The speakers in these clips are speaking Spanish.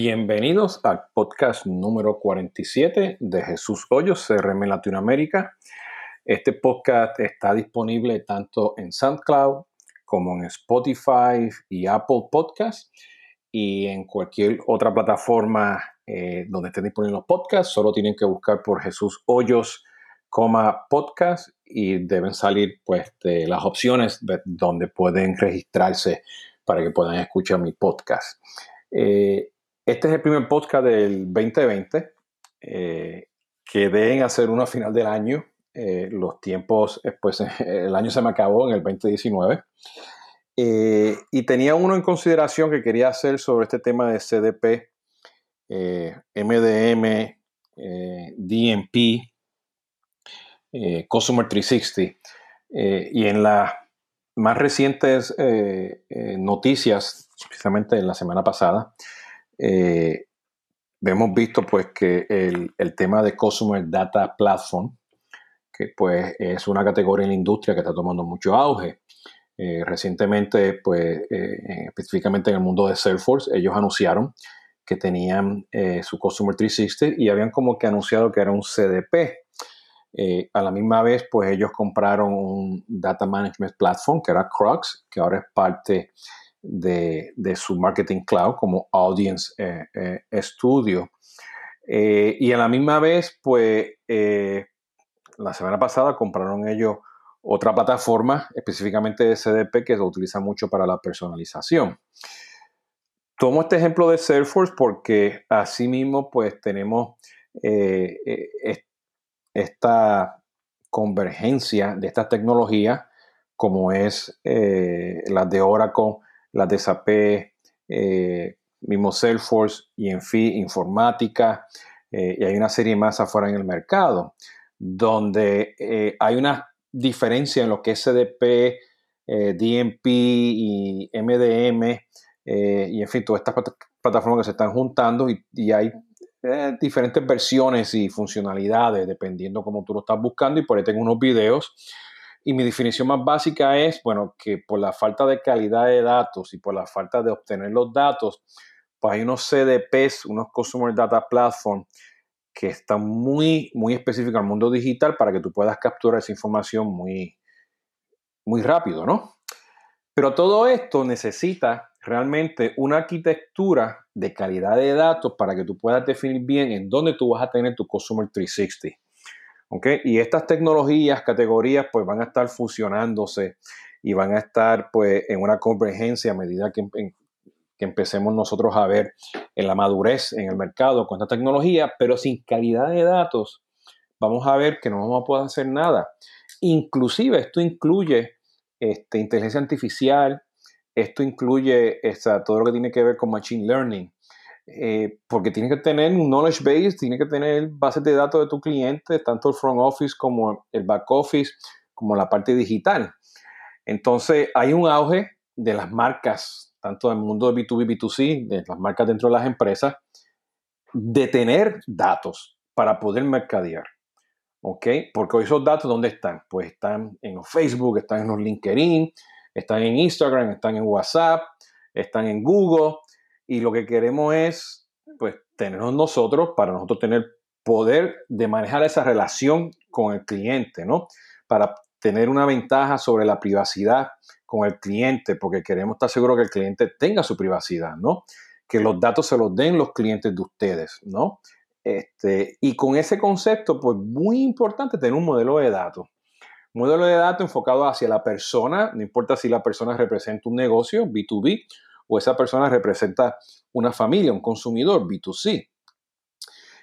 Bienvenidos al podcast número 47 de Jesús Hoyos, CRM Latinoamérica. Este podcast está disponible tanto en SoundCloud como en Spotify y Apple Podcasts y en cualquier otra plataforma eh, donde estén disponibles los podcasts. Solo tienen que buscar por Jesús Hoyos, podcast y deben salir pues de las opciones donde pueden registrarse para que puedan escuchar mi podcast. Eh, este es el primer podcast del 2020 eh, que deben hacer uno a final del año. Eh, los tiempos, eh, pues el año se me acabó en el 2019. y tenía uno en consideración que quería hacer sobre este tema de CDP, MDM, DMP, Customer 360. y en las más recientes noticias, especialmente en la semana pasada, eh, hemos visto pues que el, tema de Customer Data Platform, que pues es una categoría en la industria que está tomando mucho auge. Eh, recientemente, pues eh, específicamente en el mundo de Salesforce, ellos anunciaron que tenían su Customer 360 y habían como que anunciado que era un CDP. a la misma vez, pues ellos compraron un Data Management Platform que era Crux, que ahora es parte de, su marketing cloud como Audience eh, eh, Studio. Eh, y a la misma vez, pues, la semana pasada compraron ellos otra plataforma, específicamente de CDP, que se utiliza mucho para la personalización. Tomo este ejemplo de Salesforce porque asimismo, pues, tenemos esta convergencia de estas tecnologías, como es la de Oracle las de SAP, eh, mismo Salesforce, fin Informática, eh, y hay una serie más afuera en el mercado, donde eh, hay una diferencia en lo que es CDP, DMP y MDM, y en fin, todas estas plataformas que se están juntando y, hay diferentes versiones y funcionalidades dependiendo cómo tú lo estás buscando y por ahí tengo unos videos y mi definición más básica es, bueno, que por la falta de calidad de datos y por la falta de obtener los datos, pues hay unos CDPs, unos Customer Data Platform, que están muy, muy específicos al mundo digital para que tú puedas capturar esa información muy, muy rápido, ¿no? Pero todo esto necesita realmente una arquitectura de calidad de datos para que tú puedas definir bien en dónde tú vas a tener tu Customer 360. Y estas tecnologías, categorías, pues van a estar fusionándose y van a estar pues en una convergencia a medida que, que empecemos nosotros a ver en la madurez en el mercado con esta tecnología, pero sin calidad de datos, vamos a ver que no vamos a poder hacer nada. Inclusive esto incluye este, inteligencia artificial, esto incluye todo lo que tiene que ver con machine learning. Eh, porque tiene que tener un knowledge base, tiene que tener bases de datos de tu cliente, tanto el front office como el back office, como la parte digital. Entonces, hay un auge de las marcas, tanto en el mundo de B2B, B2C, de las marcas dentro de las empresas, de tener datos para poder mercadear. ¿Ok? Porque esos datos, ¿dónde están? Pues están en los Facebook, están en los LinkedIn, están en Instagram, están en WhatsApp, están en Google y lo que queremos es, pues, tenernos nosotros para nosotros tener poder de manejar esa relación con el cliente, ¿no? Para tener una ventaja sobre la privacidad con el cliente, porque queremos estar seguros que el cliente tenga su privacidad, ¿no? Que los datos se los den los clientes de ustedes, ¿no? Este, y con ese concepto, pues muy importante tener un modelo de datos. Un modelo de datos enfocado hacia la persona, no importa si la persona representa un negocio, B2B, o esa persona representa una familia, un consumidor, B2C.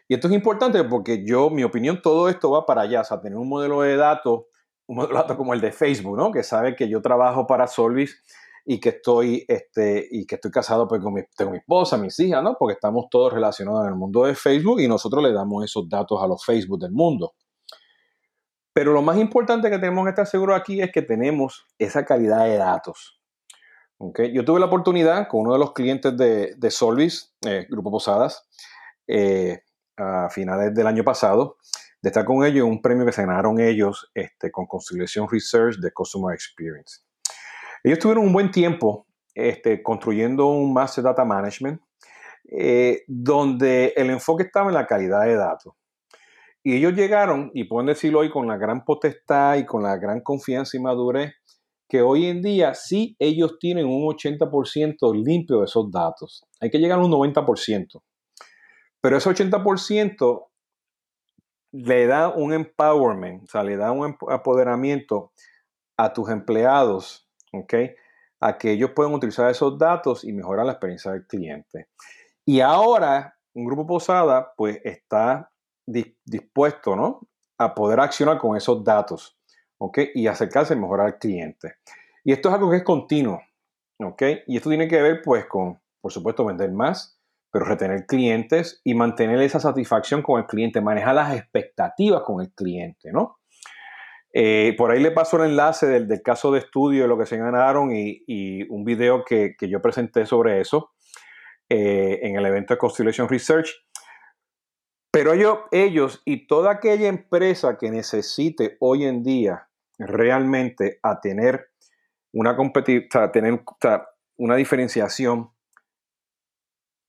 Y esto es importante porque yo, mi opinión, todo esto va para allá, o sea, tener un modelo de datos, un modelo de datos como el de Facebook, ¿no? Que sabe que yo trabajo para Solvis y que estoy, este, y que estoy casado pues, con mi, tengo mi esposa, mis hijas, ¿no? Porque estamos todos relacionados en el mundo de Facebook y nosotros le damos esos datos a los Facebook del mundo. Pero lo más importante que tenemos que estar seguros aquí es que tenemos esa calidad de datos. Yo tuve la oportunidad con uno de los clientes de, de Solvis, eh, Grupo Posadas, eh, a finales del año pasado, de estar con ellos en un premio que se ganaron ellos este, con Conciliation Research de Customer Experience. Ellos tuvieron un buen tiempo este, construyendo un Master Data Management eh, donde el enfoque estaba en la calidad de datos. Y ellos llegaron, y pueden decirlo hoy con la gran potestad y con la gran confianza y madurez, que hoy en día sí ellos tienen un 80% limpio de esos datos. Hay que llegar a un 90%. Pero ese 80% le da un empowerment, o sea, le da un apoderamiento a tus empleados, ¿ok? A que ellos puedan utilizar esos datos y mejorar la experiencia del cliente. Y ahora, un grupo Posada, pues está dispuesto, ¿no? A poder accionar con esos datos, Y acercarse a mejorar al cliente. Y esto es algo que es continuo, ¿ok? Y esto tiene que ver, pues, con, por supuesto, vender más, pero retener clientes y mantener esa satisfacción con el cliente, manejar las expectativas con el cliente, ¿no? Eh, por ahí le paso el enlace del, caso de estudio de lo que se ganaron y, un video que, yo presenté sobre eso eh, en el evento de Constellation Research. Pero ellos, ellos y toda aquella empresa que necesite hoy en día realmente a tener una, tener, una diferenciación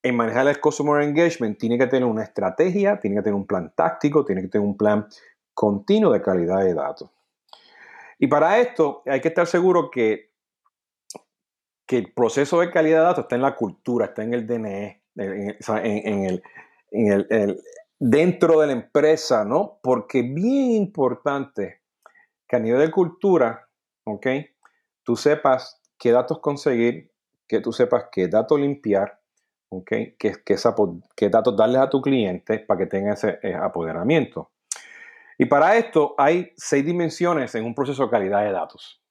en manejar el customer engagement tiene que tener una estrategia, tiene que tener un plan táctico, tiene que tener un plan continuo de calidad de datos. Y para esto hay que estar seguro que, que el proceso de calidad de datos está en la cultura, está en el DNE, en, el, el, dentro de la empresa, ¿no? Porque bien importante que a nivel de cultura, ¿ok? Tú sepas qué datos conseguir, que tú sepas qué datos limpiar, ¿ok? Qué, qué datos darles a tu cliente para que tenga ese eh, apoderamiento. Y para esto hay seis dimensiones en un proceso de calidad de datos.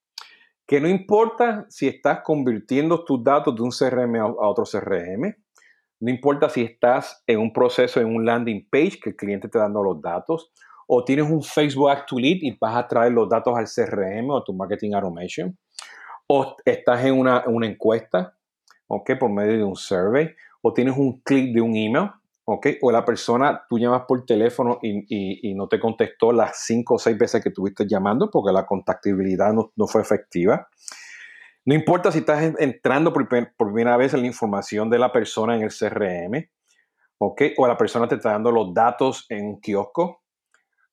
Que no importa si estás convirtiendo tus datos de un CRM a otro CRM, no importa si estás en un proceso, en un landing page que el cliente te está dando los datos, o tienes un Facebook Act to Lead y vas a traer los datos al CRM o a tu Marketing Automation, o estás en una, una encuesta, ¿ok? Por medio de un survey, o tienes un clic de un email, ¿ok? O la persona, tú llamas por teléfono y, no te contestó las cinco o seis veces que estuviste llamando porque la contactabilidad no, fue efectiva. No importa si estás entrando por, primera vez en la información de la persona en el CRM, ¿ok? O la persona te está dando los datos en un kiosco,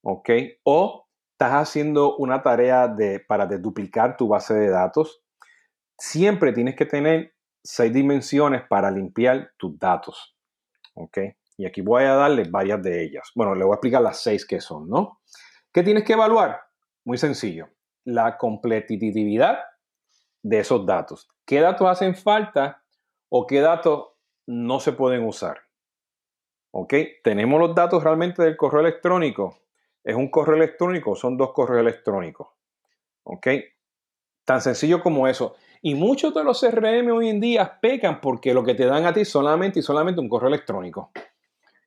¿ok? O estás haciendo una tarea de, para duplicar tu base de datos. Siempre tienes que tener seis dimensiones para limpiar tus datos, ¿ok? Y aquí voy a darle varias de ellas. Bueno, le voy a explicar las seis que son, ¿no? ¿Qué tienes que evaluar? Muy sencillo. La competitividad de esos datos. ¿Qué datos hacen falta o qué datos no se pueden usar? ¿Ok? Tenemos los datos realmente del correo electrónico. ¿Es un correo electrónico? Son dos correos electrónicos. ¿Ok? Tan sencillo como eso. Y muchos de los CRM hoy en día pecan porque lo que te dan a ti solamente y solamente un correo electrónico.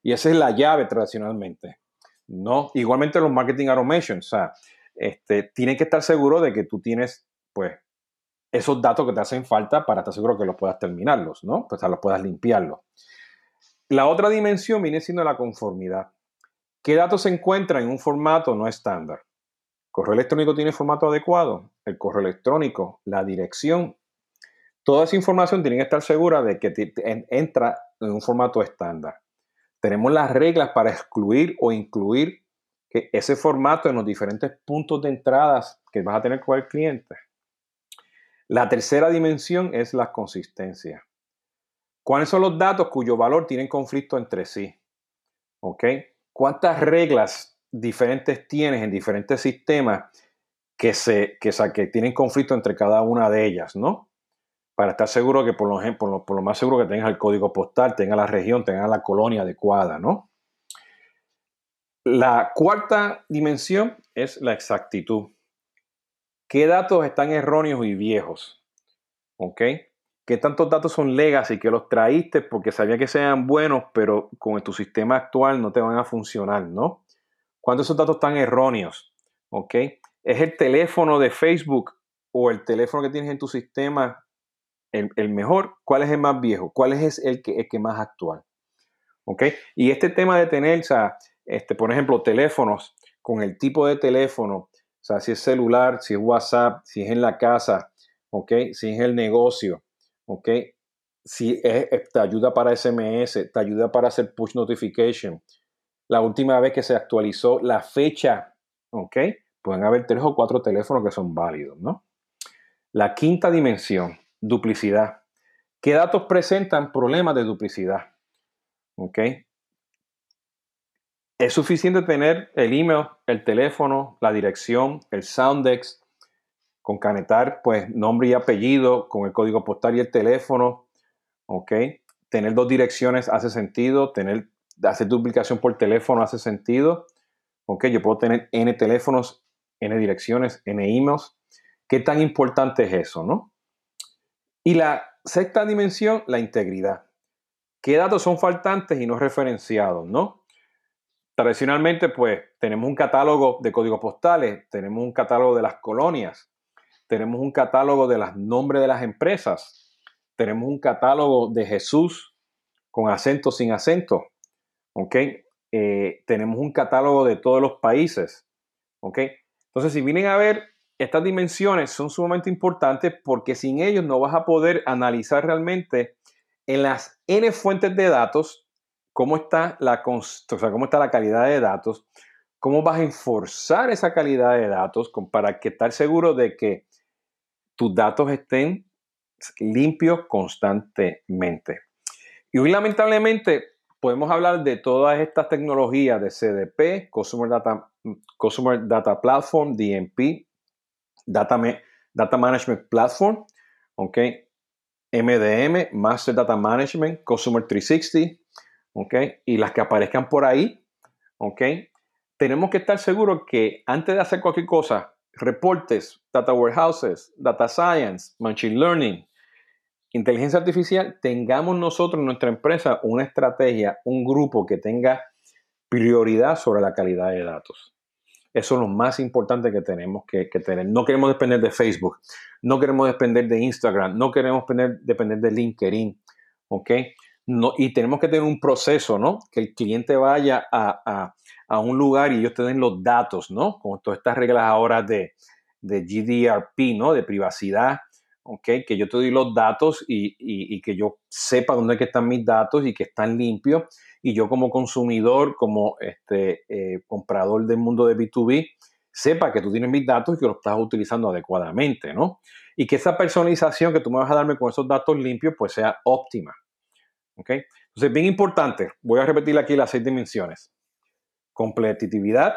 Y esa es la llave tradicionalmente. ¿no? Igualmente los marketing automation, o sea, este, tienes que estar seguro de que tú tienes, pues, esos datos que te hacen falta para estar seguro que los puedas terminarlos, ¿no? Pues, los puedas limpiarlos. La otra dimensión viene siendo la conformidad. ¿Qué datos se encuentran en un formato no estándar? ¿Correo electrónico tiene formato adecuado? El correo electrónico, la dirección. Toda esa información tiene que estar segura de que entra en un formato estándar tenemos las reglas para excluir o incluir ese formato en los diferentes puntos de entradas que vas a tener con el cliente. La tercera dimensión es la consistencia. ¿Cuáles son los datos cuyo valor tienen conflicto entre sí? ¿Ok? ¿Cuántas reglas diferentes tienes en diferentes sistemas que, se, que, que tienen conflicto entre cada una de ellas, ¿no? para estar seguro que por lo, por por lo más seguro que tengas el código postal, tenga la región, tenga la colonia adecuada, ¿no? La cuarta dimensión es la exactitud. ¿Qué datos están erróneos y viejos? ¿Ok? ¿Qué tantos datos son legacy que los traíste porque sabía que sean buenos, pero con tu sistema actual no te van a funcionar, ¿no? ¿Cuántos esos datos están erróneos? ¿Ok? ¿Es el teléfono de Facebook o el teléfono que tienes en tu sistema el, mejor, cuál es el más viejo, cuál es el que, el que más actual. ¿Ok? Y este tema de tener, o sea, este, por ejemplo, teléfonos con el tipo de teléfono, o sea, si es celular, si es WhatsApp, si es en la casa, ¿ok? Si es el negocio, ¿ok? si te ayuda para SMS, te ayuda para hacer push notification. La última vez que se actualizó la fecha, ¿ok? Pueden haber tres o cuatro teléfonos que son válidos, ¿no? La quinta dimensión, duplicidad. ¿Qué datos presentan problemas de duplicidad? ¿Ok? Es suficiente tener el email, el teléfono, la dirección, el Soundex, concanetar pues nombre y apellido con el código postal y el teléfono, ¿ok? Tener dos direcciones hace sentido, tener, hacer duplicación por teléfono hace sentido, ¿ok? Yo puedo tener N teléfonos, N direcciones, N emails. ¿Qué tan importante es eso, no? Y la sexta dimensión, la integridad. ¿Qué datos son faltantes y no referenciados, no? Tradicionalmente, pues, tenemos un catálogo de códigos postales, tenemos un catálogo de las colonias, tenemos un catálogo de los nombres de las empresas, tenemos un catálogo de Jesús con acento, sin acento, ¿ok? Eh, tenemos un catálogo de todos los países, ¿ok? Entonces, si vienen a ver, estas dimensiones son sumamente importantes porque sin ellos no vas a poder analizar realmente en las N fuentes de datos cómo está la, o sea, cómo está la calidad de datos, cómo vas a enforzar esa calidad de datos para que estar seguro de que tus datos estén limpios constantemente. Y hoy lamentablemente podemos hablar de todas estas tecnologías de CDP, Customer Data, Data Platform, DMP, Data, Data Management Platform, ¿ok? MDM, Master Data Management, Customer 360, ¿ok? Y las que aparezcan por ahí, ¿ok? Tenemos que estar seguros que antes de hacer cualquier cosa, reportes, data warehouses, data science, machine learning, inteligencia artificial, tengamos nosotros en nuestra empresa una estrategia, un grupo que tenga prioridad sobre la calidad de datos. Eso es lo más importante que tenemos que, tener. No queremos depender de Facebook, no queremos depender de Instagram, no queremos depender, de LinkedIn, ¿ok? No, y tenemos que tener un proceso, ¿no? Que el cliente vaya a, un lugar y ellos te den los datos, ¿no? Con todas estas reglas ahora de, de GDRP, ¿no? De privacidad, ¿ok? Que yo te doy los datos y, que yo sepa dónde están mis datos y que están limpios. Y yo como consumidor, como este, eh, comprador del mundo de B2B, sepa que tú tienes mis datos y que los estás utilizando adecuadamente, ¿no? Y que esa personalización que tú me vas a darme con esos datos limpios, pues sea óptima. ¿Ok? Entonces, bien importante, voy a repetir aquí las seis dimensiones. Competitividad,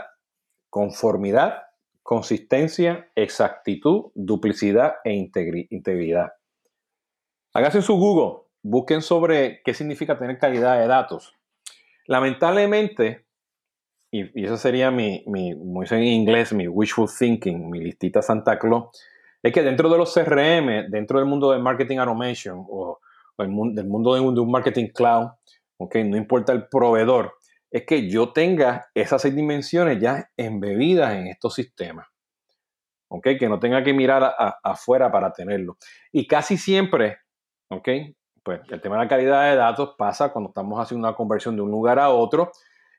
conformidad, consistencia, exactitud, duplicidad e integridad. Háganse su Google, busquen sobre qué significa tener calidad de datos. Lamentablemente, y, eso sería mi, mi, muy en inglés, mi wishful thinking, mi listita Santa Claus, es que dentro de los CRM, dentro del mundo de marketing automation o, del mundo de un, marketing cloud, okay, no importa el proveedor, es que yo tenga esas seis dimensiones ya embebidas en estos sistemas. ¿Ok? Que no tenga que mirar afuera para tenerlo. Y casi siempre, ¿ok? Pues el tema de la calidad de datos pasa cuando estamos haciendo una conversión de un lugar a otro.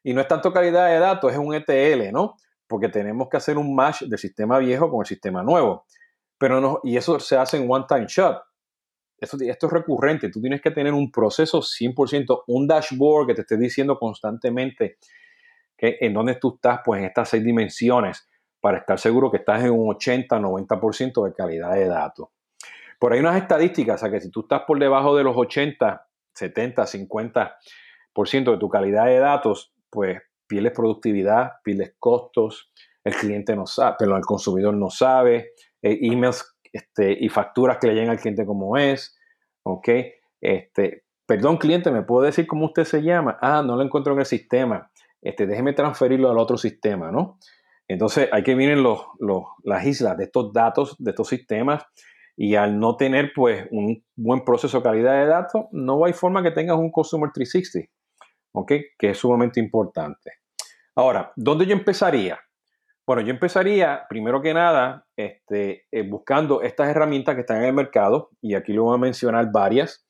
Y no es tanto calidad de datos, es un ETL, ¿no? Porque tenemos que hacer un match del sistema viejo con el sistema nuevo. Pero no, y eso se hace en one time shot esto, es recurrente, tú tienes que tener un proceso 100%, un dashboard que te esté diciendo constantemente que en dónde tú estás, pues en estas seis dimensiones, para estar seguro que estás en un 80, 90% de calidad de datos. Por ahí unas estadísticas, o sea que si tú estás por debajo de los 80, 70, 50% de tu calidad de datos, pues pierdes productividad, pierdes costos, el cliente no sabe, pero el consumidor no sabe, eh, emails este, y facturas que le llegan al cliente como es, ¿ok? Este, perdón, cliente, ¿me puedo decir cómo usted se llama? Ah, no lo encuentro en el sistema. Este, déjeme transferirlo al otro sistema, ¿no? Entonces, hay que vienen los, las islas de estos datos, de estos sistemas, y al no tener, pues, un buen proceso de calidad de datos, no hay forma que tengas un Customer 360, ¿ok? Que es sumamente importante. Ahora, ¿dónde yo empezaría? Bueno, yo empezaría, primero que nada, este, eh, buscando estas herramientas que están en el mercado, y aquí lo voy a mencionar varias,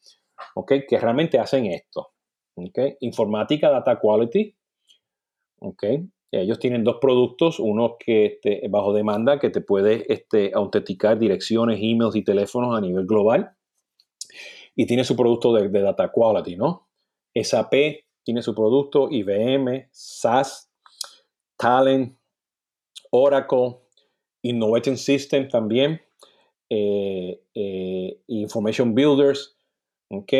¿ok? Que realmente hacen esto, ¿ok? Informática Data Quality, ¿ok? Ellos tienen dos productos, uno que este, bajo demanda, que te puede este, autenticar direcciones, emails y teléfonos a nivel global. y tiene su producto de, de data quality, ¿no? SAP tiene su producto, IBM, SAS, Talent, Oracle, Innovation System también, eh, eh, Information Builders, ¿ok?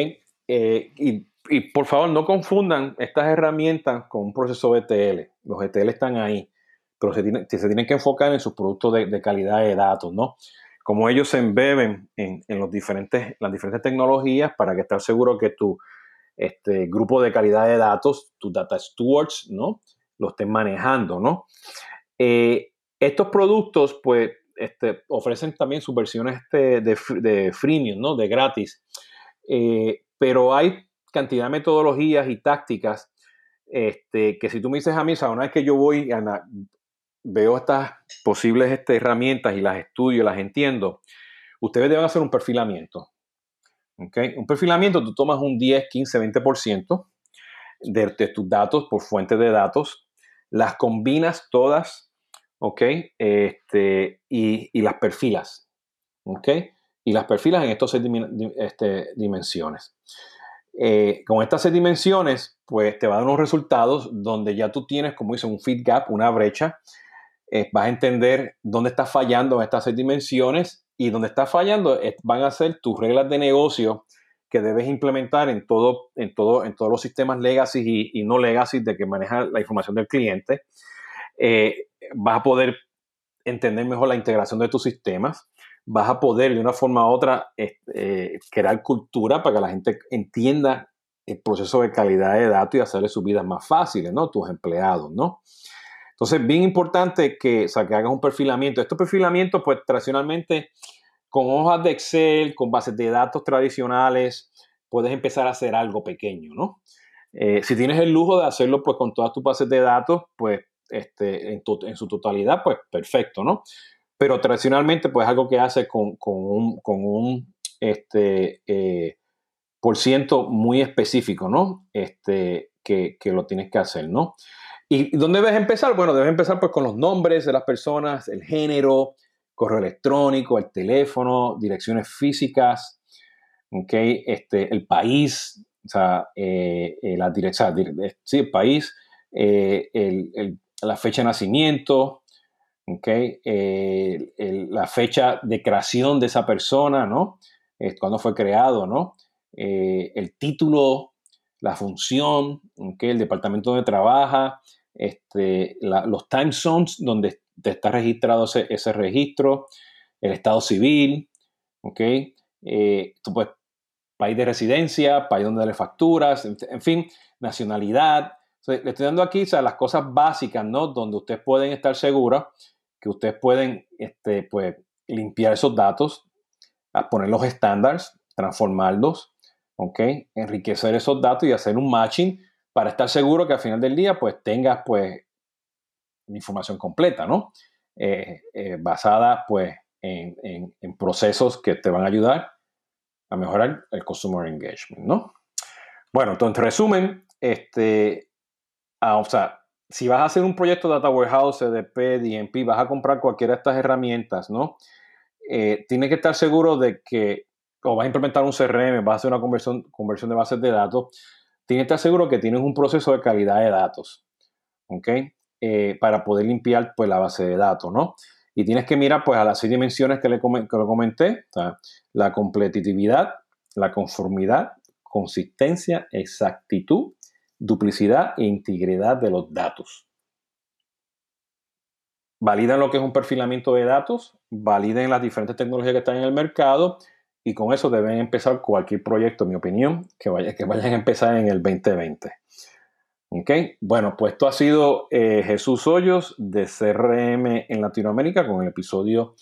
Eh, y, por favor no confundan estas herramientas con un proceso ETL. Los ETL están ahí, pero se, tienen que enfocar en sus productos de, calidad de datos, ¿no? Como ellos se embeben en, los diferentes, las diferentes tecnologías para estar seguro que tu este, grupo de calidad de datos, tus data stewards, ¿no? Lo estén manejando, ¿no? Estos productos, pues, este, ofrecen también sus versiones este, de, de, freemium, ¿no? De gratis. Eh, pero hay cantidad de metodologías y tácticas este, que si tú me dices a mí, una vez que yo voy, Ana, veo estas posibles este, herramientas y las estudio, las entiendo, ustedes deben hacer un perfilamiento. ¿okay? Un perfilamiento, tú tomas un 10, 15, 20% de, de tus datos por fuente de datos, las combinas todas ¿ok? Este, y, las perfilas, ¿ok? Y las perfilas en estas seis este, dimensiones. Eh, con estas seis dimensiones, pues te va a dar unos resultados donde ya tú tienes, como dice, un feed gap, una brecha. Eh, vas a entender dónde está fallando en estas seis dimensiones y dónde está fallando van a ser tus reglas de negocio que debes implementar en, todo, en, todo, en todos los sistemas legacy y, y no legacy de que maneja la información del cliente. Eh, vas a poder entender mejor la integración de tus sistemas, vas a poder de una forma u otra eh, crear cultura para que la gente entienda el proceso de calidad de datos y hacerle sus vidas más fáciles, ¿no? Tus empleados, ¿no? Entonces, bien importante que, o que hagas un perfilamiento. Estos perfilamientos, pues, tradicionalmente, con hojas de Excel, con bases de datos tradicionales, puedes empezar a hacer algo pequeño, ¿no? Eh, si tienes el lujo de hacerlo, pues, con todas tus bases de datos, pues, este, en, su totalidad, pues perfecto, ¿no? Pero tradicionalmente, pues algo que hace con, un, este, eh, por ciento muy específico, ¿no? Este, que, lo tienes que hacer, ¿no? ¿Y dónde debes empezar? Bueno, debes empezar pues con los nombres de las personas, el género, correo electrónico, el teléfono, direcciones físicas, ¿ok? Este, el país, o sea, eh, eh, la dirección, sí, el país, el, la fecha de nacimiento, okay, la fecha de creación de esa persona, ¿no? cuándo fue creado, ¿no? Eh, el título, la función, okay, el departamento donde trabaja, este, los time zones donde está registrado ese, registro, el estado civil, ¿ok? Eh, país de residencia, país donde le facturas, en fin, nacionalidad, le estoy dando aquí las cosas básicas, ¿no? Donde ustedes pueden estar seguros que ustedes pueden este, pues, limpiar esos datos, poner los estándares, transformarlos, ¿ok? Enriquecer esos datos y hacer un matching para estar seguro que al final del día pues tengas pues información completa, ¿no? Eh, eh, basada pues en, en, procesos que te van a ayudar a mejorar el customer engagement, ¿no? Bueno, entonces en resumen, este, Ah, o sea, si vas a hacer un proyecto de Data Warehouse, CDP, DMP, vas a comprar cualquiera de estas herramientas, ¿no? Eh, tienes que estar seguro de que, o vas a implementar un CRM, vas a hacer una conversión, conversión de bases de datos, tienes que estar seguro que tienes un proceso de calidad de datos, ¿ok? Eh, para poder limpiar pues, la base de datos, ¿no? Y tienes que mirar pues, a las seis dimensiones que le que lo comenté, la competitividad, la conformidad, consistencia, exactitud duplicidad e integridad de los datos. Validan lo que es un perfilamiento de datos, validen las diferentes tecnologías que están en el mercado y con eso deben empezar cualquier proyecto, en mi opinión, que, vaya, que vayan a empezar en el 2020. ¿Ok? Bueno, pues esto ha sido eh, Jesús Hoyos de CRM en Latinoamérica con el episodio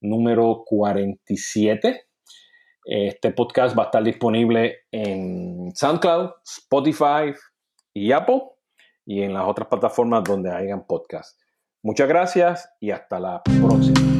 número 47. Este podcast va a estar disponible en SoundCloud, Spotify, y Apple y en las otras plataformas donde hayan podcast. Muchas gracias y hasta la próxima.